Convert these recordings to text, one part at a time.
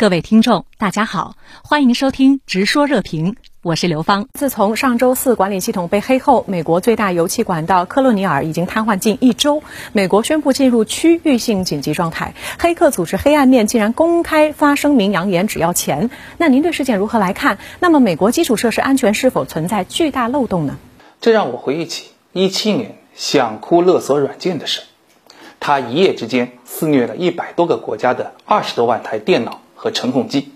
各位听众，大家好，欢迎收听《直说热评》，我是刘芳。自从上周四管理系统被黑后，美国最大油气管道科洛尼尔已经瘫痪近一周，美国宣布进入区域性紧急状态。黑客组织黑暗面竟然公开发声明扬言只要钱，那您对事件如何来看？那么美国基础设施安全是否存在巨大漏洞呢？这让我回忆起一七年想哭勒索软件的事，他一夜之间肆虐了一百多个国家的二十多万台电脑。和程控机，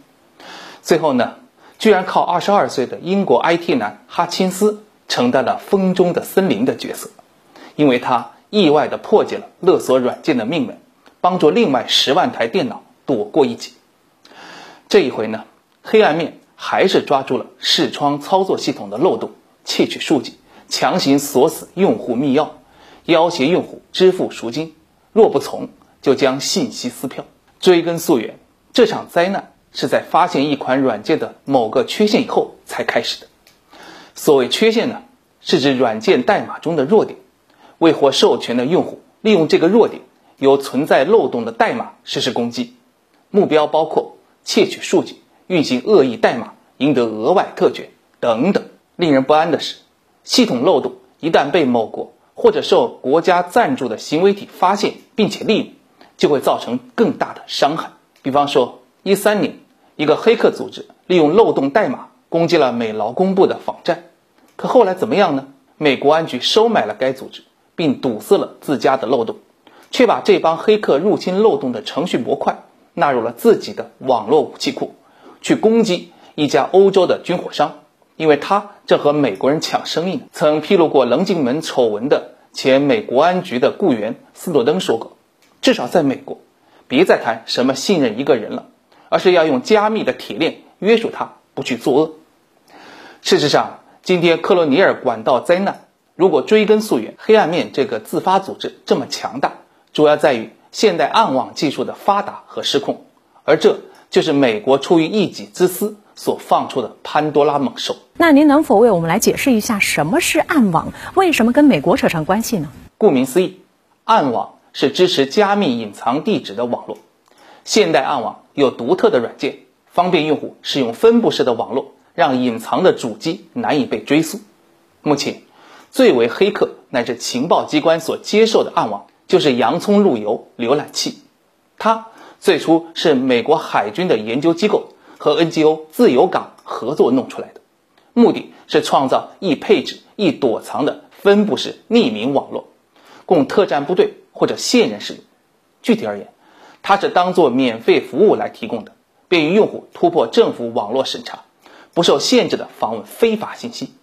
最后呢，居然靠二十二岁的英国 IT 男哈钦斯承担了风中的森林的角色，因为他意外的破解了勒索软件的命门，帮助另外十万台电脑躲过一劫。这一回呢，黑暗面还是抓住了视窗操作系统的漏洞，窃取数据，强行锁死用户密钥，要挟用户支付赎金，若不从，就将信息撕票。追根溯源。这场灾难是在发现一款软件的某个缺陷以后才开始的。所谓缺陷呢，是指软件代码中的弱点，未获授权的用户利用这个弱点，由存在漏洞的代码实施攻击，目标包括窃取数据、运行恶意代码、赢得额外特权等等。令人不安的是，系统漏洞一旦被某国或者受国家赞助的行为体发现并且利用，就会造成更大的伤害。比方说，一三年，一个黑客组织利用漏洞代码攻击了美劳工部的网站，可后来怎么样呢？美国安局收买了该组织，并堵塞了自家的漏洞，却把这帮黑客入侵漏洞的程序模块纳入了自己的网络武器库，去攻击一家欧洲的军火商，因为他正和美国人抢生意呢。曾披露过棱镜门丑闻的前美国安局的雇员斯诺登说过，至少在美国。别再谈什么信任一个人了，而是要用加密的铁链约束他，不去作恶。事实上，今天克罗尼尔管道灾难，如果追根溯源，黑暗面这个自发组织这么强大，主要在于现代暗网技术的发达和失控，而这就是美国出于一己之私所放出的潘多拉猛兽。那您能否为我们来解释一下什么是暗网？为什么跟美国扯上关系呢？顾名思义，暗网。是支持加密隐藏地址的网络。现代暗网有独特的软件，方便用户使用分布式的网络，让隐藏的主机难以被追溯。目前，最为黑客乃至情报机关所接受的暗网，就是洋葱路由浏览器。它最初是美国海军的研究机构和 NGO 自由港合作弄出来的，目的是创造易配置、易躲藏的分布式匿名网络，供特战部队。或者现任使用。具体而言，它是当做免费服务来提供的，便于用户突破政府网络审查，不受限制的访问非法信息。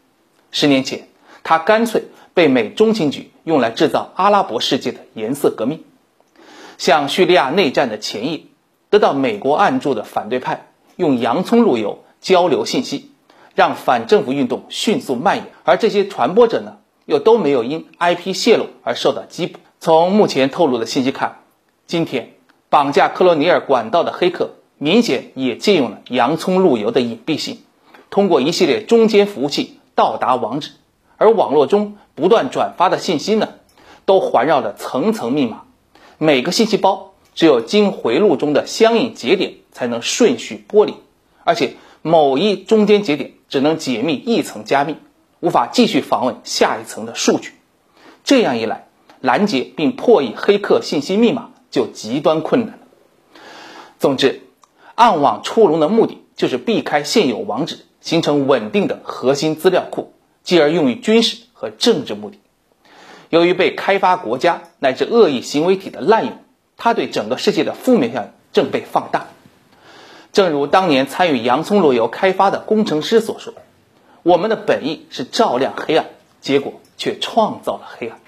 十年前，它干脆被美中情局用来制造阿拉伯世界的颜色革命。像叙利亚内战的前夜，得到美国暗助的反对派用洋葱路由交流信息，让反政府运动迅速蔓延，而这些传播者呢，又都没有因 IP 泄露而受到缉捕。从目前透露的信息看，今天绑架克罗尼尔管道的黑客明显也借用了洋葱路由的隐蔽性，通过一系列中间服务器到达网址，而网络中不断转发的信息呢，都环绕着层层密码，每个信息包只有经回路中的相应节点才能顺序剥离，而且某一中间节点只能解密一层加密，无法继续访问下一层的数据，这样一来。拦截并破译黑客信息密码就极端困难了。总之，暗网出笼的目的就是避开现有网址，形成稳定的核心资料库，继而用于军事和政治目的。由于被开发国家乃至恶意行为体的滥用，它对整个世界的负面效应正被放大。正如当年参与洋葱路由开发的工程师所说：“我们的本意是照亮黑暗，结果却创造了黑暗。”